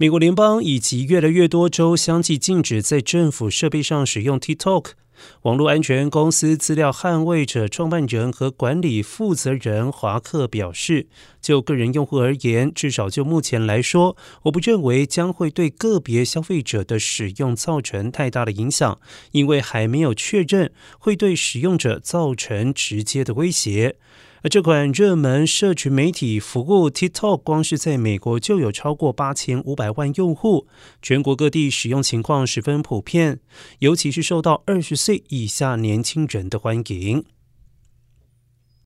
美国联邦以及越来越多州相继禁止在政府设备上使用 TikTok。网络安全公司资料捍卫者创办人和管理负责人华克表示：“就个人用户而言，至少就目前来说，我不认为将会对个别消费者的使用造成太大的影响，因为还没有确认会对使用者造成直接的威胁。”而这款热门社群媒体服务 TikTok，光是在美国就有超过八千五百万用户，全国各地使用情况十分普遍，尤其是受到二十岁以下年轻人的欢迎。